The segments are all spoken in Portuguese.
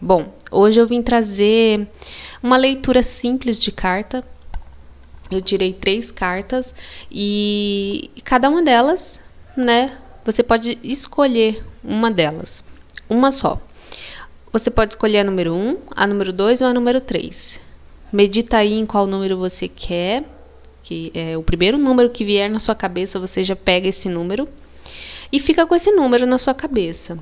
Bom, hoje eu vim trazer uma leitura simples de carta. Eu tirei três cartas e cada uma delas, né? Você pode escolher uma delas, uma só. Você pode escolher a número 1, a número 2 ou a número 3. Medita aí em qual número você quer, que é o primeiro número que vier na sua cabeça, você já pega esse número e fica com esse número na sua cabeça.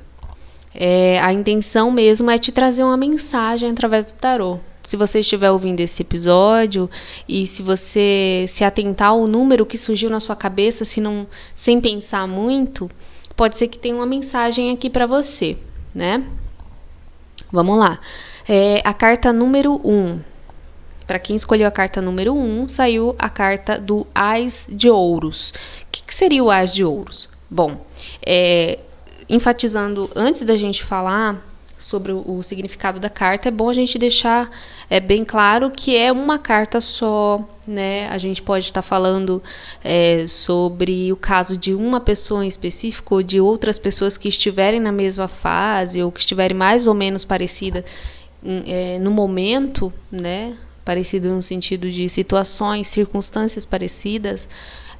É, a intenção mesmo é te trazer uma mensagem através do tarô. Se você estiver ouvindo esse episódio e se você se atentar ao número que surgiu na sua cabeça, se não sem pensar muito, pode ser que tenha uma mensagem aqui para você, né? Vamos lá. É, a carta número 1. Um. Para quem escolheu a carta número 1, um, saiu a carta do Ás de Ouros. O que, que seria o Ás de Ouros? Bom, é, enfatizando antes da gente falar sobre o, significado da carta, é bom a gente deixar é, bem claro que é uma carta só, né? A gente pode estar falando é, sobre o caso de uma pessoa em específico ou de outras pessoas que estiverem na mesma fase ou que estiverem mais ou menos parecida é, no momento, né? Parecido no sentido de situações, circunstâncias parecidas,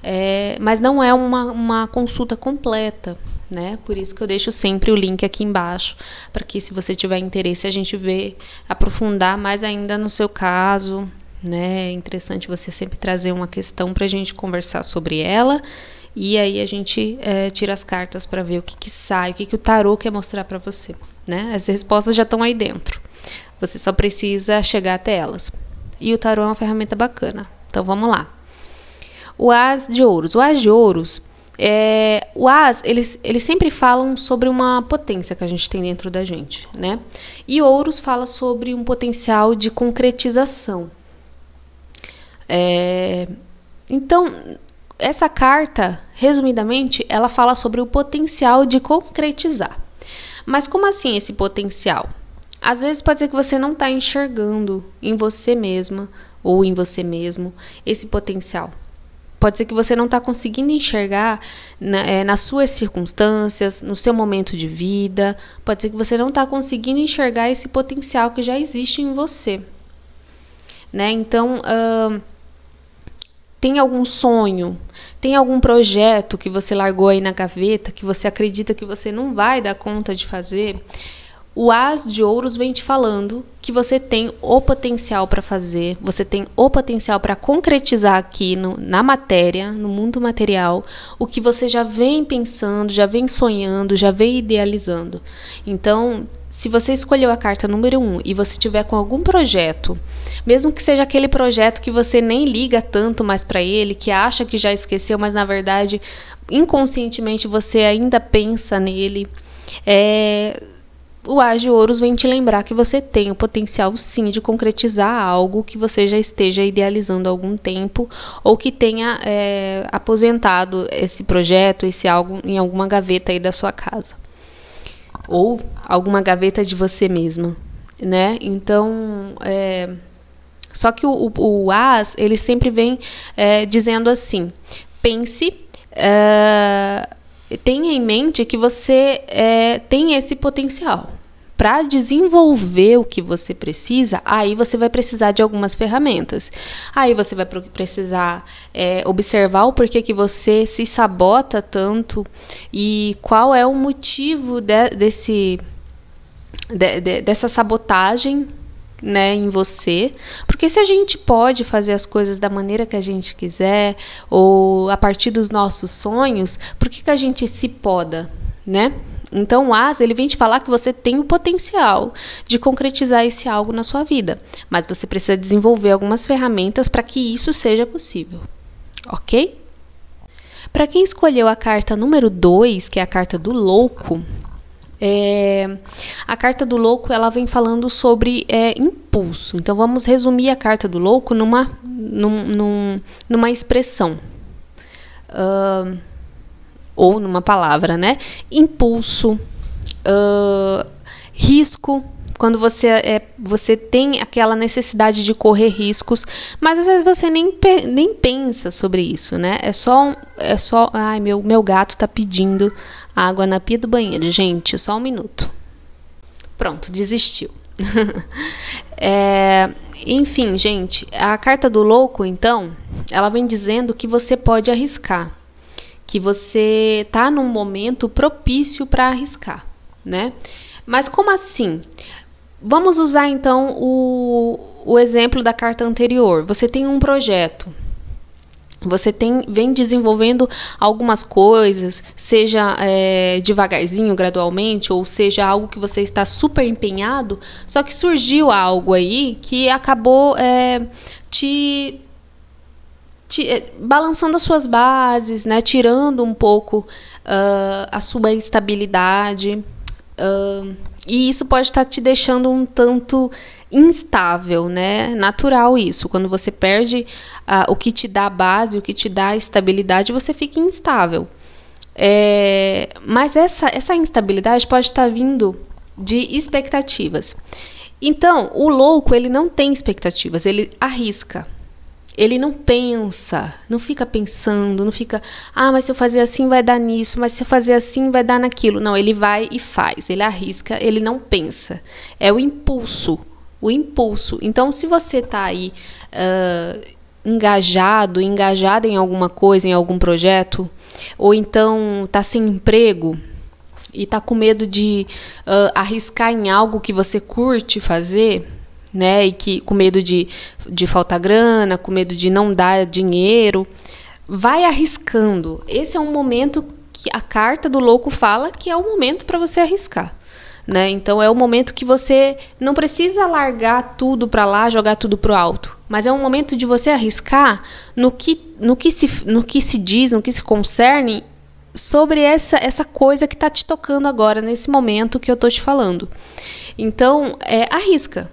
é, mas não é uma, uma consulta completa, né? Por isso que eu deixo sempre o link aqui embaixo, para que se você tiver interesse a gente vê, aprofundar mais ainda no seu caso, né? É interessante você sempre trazer uma questão para a gente conversar sobre ela e aí a gente é, tira as cartas para ver o que, que sai, o que, que o tarô quer mostrar para você, né? As respostas já estão aí dentro. Você só precisa chegar até elas. E o tarô é uma ferramenta bacana. Então vamos lá. O As de Ouros. O As de Ouros é, o As, eles, eles sempre falam sobre uma potência que a gente tem dentro da gente, né? E Ouros fala sobre um potencial de concretização. É, então, essa carta, resumidamente, ela fala sobre o potencial de concretizar. Mas como assim esse potencial? Às vezes pode ser que você não está enxergando em você mesma ou em você mesmo esse potencial. Pode ser que você não está conseguindo enxergar na, é, nas suas circunstâncias, no seu momento de vida. Pode ser que você não está conseguindo enxergar esse potencial que já existe em você. Né? Então, uh, tem algum sonho, tem algum projeto que você largou aí na gaveta, que você acredita que você não vai dar conta de fazer o As de Ouros vem te falando que você tem o potencial para fazer, você tem o potencial para concretizar aqui no, na matéria, no mundo material, o que você já vem pensando, já vem sonhando, já vem idealizando. Então, se você escolheu a carta número 1 um, e você tiver com algum projeto, mesmo que seja aquele projeto que você nem liga tanto mais para ele, que acha que já esqueceu, mas na verdade inconscientemente você ainda pensa nele, é o Age Ouros vem te lembrar que você tem o potencial sim de concretizar algo que você já esteja idealizando há algum tempo ou que tenha é, aposentado esse projeto, esse algo em alguma gaveta aí da sua casa. Ou alguma gaveta de você mesma, né? Então, é, só que o, o, o AS, ele sempre vem é, dizendo assim, pense... Tenha em mente que você é, tem esse potencial para desenvolver o que você precisa, aí você vai precisar de algumas ferramentas. Aí você vai precisar é, observar o porquê que você se sabota tanto e qual é o motivo de, desse, de, de, dessa sabotagem né, em você, porque se a gente pode fazer as coisas da maneira que a gente quiser ou a partir dos nossos sonhos, por que, que a gente se poda, né? Então, o AS, ele vem te falar que você tem o potencial de concretizar esse algo na sua vida, mas você precisa desenvolver algumas ferramentas para que isso seja possível. OK? Para quem escolheu a carta número 2, que é a carta do louco, é, a carta do louco ela vem falando sobre é, impulso. Então vamos resumir a carta do louco numa, num, num, numa expressão. Uh, ou numa palavra, né? Impulso, uh, risco, quando você, é, você tem aquela necessidade de correr riscos, mas às vezes você nem, nem pensa sobre isso, né? É só, é só, ai, meu, meu gato tá pedindo água na pia do banheiro. Gente, só um minuto. Pronto, desistiu. é, enfim, gente, a carta do louco, então, ela vem dizendo que você pode arriscar, que você está num momento propício para arriscar, né? Mas como assim? Vamos usar então o, o exemplo da carta anterior. Você tem um projeto, você tem, vem desenvolvendo algumas coisas, seja é, devagarzinho, gradualmente, ou seja algo que você está super empenhado, só que surgiu algo aí que acabou é, te, balançando as suas bases, né, tirando um pouco uh, a sua estabilidade. Uh, e isso pode estar te deixando um tanto instável, né? Natural isso. Quando você perde uh, o que te dá base, o que te dá estabilidade, você fica instável. É, mas essa, essa instabilidade pode estar vindo de expectativas. Então, o louco, ele não tem expectativas, ele arrisca. Ele não pensa, não fica pensando, não fica, ah, mas se eu fazer assim vai dar nisso, mas se eu fazer assim vai dar naquilo. Não, ele vai e faz, ele arrisca, ele não pensa. É o impulso, o impulso. Então, se você está aí uh, engajado, em alguma coisa, em algum projeto, ou então está sem emprego e está com medo de uh, arriscar em algo que você curte fazer, né? E que com medo de, de faltar grana, com medo de não dar dinheiro, vai arriscando. Esse é um momento que a carta do louco fala que é o momento para você arriscar. Né? Então é o momento que você não precisa largar tudo para lá, jogar tudo pro alto, mas é um momento de você arriscar no que, no que, se, no que se diz, no que se concerne sobre essa, essa coisa que está te tocando agora, nesse momento que eu estou te falando. Então, é, arrisca,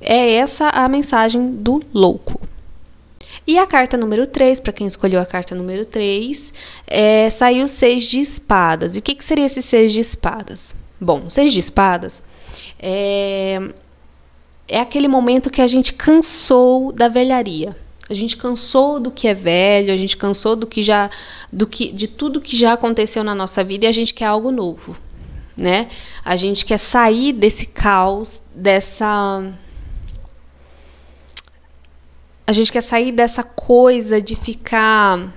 é essa a mensagem do louco. E a carta número 3, para quem escolheu a carta número 3, é, saiu seis de espadas. E o que, que seria esse seis de espadas? Bom, seis de espadas é, é aquele momento que a gente cansou da velharia. A gente cansou do que é velho, a gente cansou do que já, do que, de tudo que já aconteceu na nossa vida e a gente quer algo novo, né? A gente quer sair desse caos, dessa a gente quer sair dessa coisa de ficar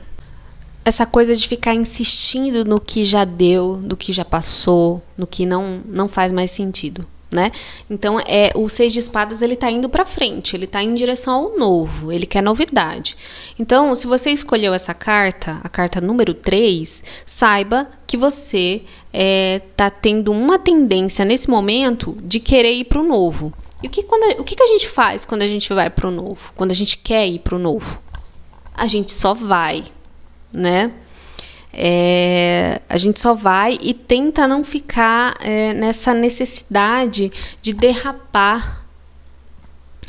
essa coisa de ficar insistindo no que já deu, do que já passou, no que não não faz mais sentido, né? Então é o seis de espadas ele tá indo para frente, ele tá em direção ao novo, ele quer novidade. Então, se você escolheu essa carta, a carta número 3, saiba que você é, tá tendo uma tendência nesse momento de querer ir para o novo. E o que, quando, o que, que a gente faz quando a gente vai para o novo? Quando a gente quer ir para o novo? A gente só vai, né? É, a gente só vai e tenta não ficar é, nessa necessidade de derrapar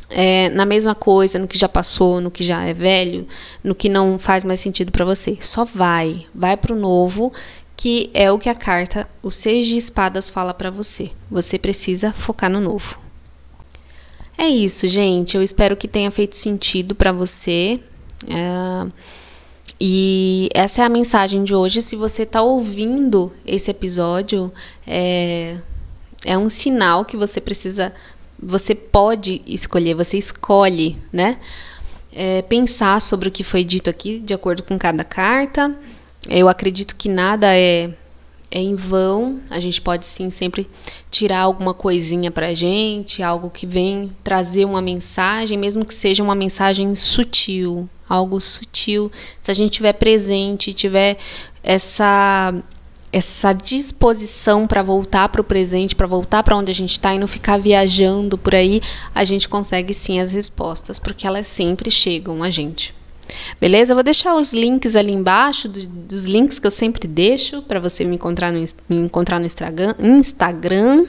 é, na mesma coisa, no que já passou, no que já é velho, no que não faz mais sentido para você. Só vai, vai para o novo, que é o que a carta, o Seis de Espadas, fala para você. Você precisa focar no novo. É isso, gente. Eu espero que tenha feito sentido para você. É... E essa é a mensagem de hoje. Se você está ouvindo esse episódio, é... é um sinal que você precisa. Você pode escolher, você escolhe, né? É, pensar sobre o que foi dito aqui, de acordo com cada carta. Eu acredito que nada é é em vão. A gente pode sim sempre tirar alguma coisinha pra gente, algo que vem trazer uma mensagem, mesmo que seja uma mensagem sutil, algo sutil. Se a gente tiver presente, tiver essa essa disposição para voltar para o presente, para voltar para onde a gente está e não ficar viajando por aí, a gente consegue sim as respostas, porque elas sempre chegam a gente. Beleza? Eu vou deixar os links ali embaixo, do, dos links que eu sempre deixo para você me encontrar no, me encontrar no Instagram.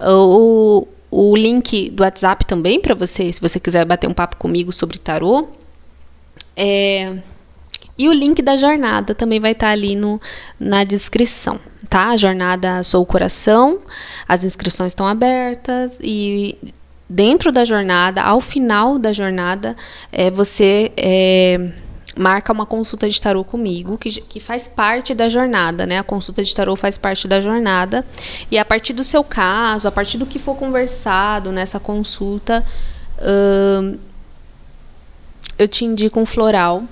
O, o link do WhatsApp também para você, se você quiser bater um papo comigo sobre tarô. É, e o link da jornada também vai estar tá ali no, na descrição, tá? A jornada Sou o Coração, as inscrições estão abertas e dentro da jornada, ao final da jornada, é, você é, marca uma consulta de tarô comigo, que, que faz parte da jornada, né? A consulta de tarô faz parte da jornada. E a partir do seu caso, a partir do que for conversado nessa consulta, uh, eu te indico um floral.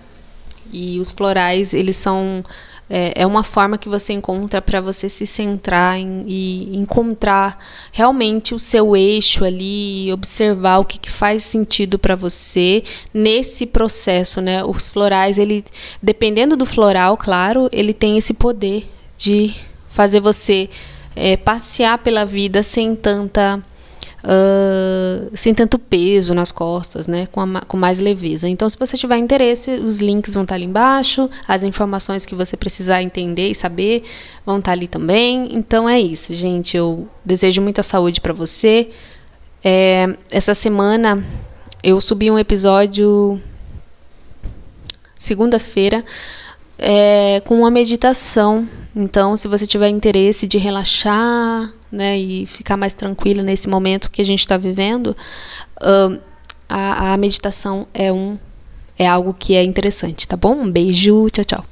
E os florais, eles são é, é uma forma que você encontra para você se centrar em, e encontrar realmente o seu eixo ali, observar o que, que faz sentido para você nesse processo, né? Os florais, ele, dependendo do floral, claro, ele tem esse poder de fazer você é, passear pela vida sem tanta uh, sem tanto peso nas costas, né? Com, a, com mais leveza. Então, se você tiver interesse, os links vão estar ali embaixo, as informações que você precisar entender e saber vão estar ali também. Então é isso, gente. Eu desejo muita saúde para você. É, essa semana eu subi um episódio segunda-feira é, com uma meditação. Então, se você tiver interesse de relaxar, né, e ficar mais tranquilo nesse momento que a gente está vivendo, uh, a, a meditação é um é algo que é interessante, tá bom? Um beijo, tchau, tchau.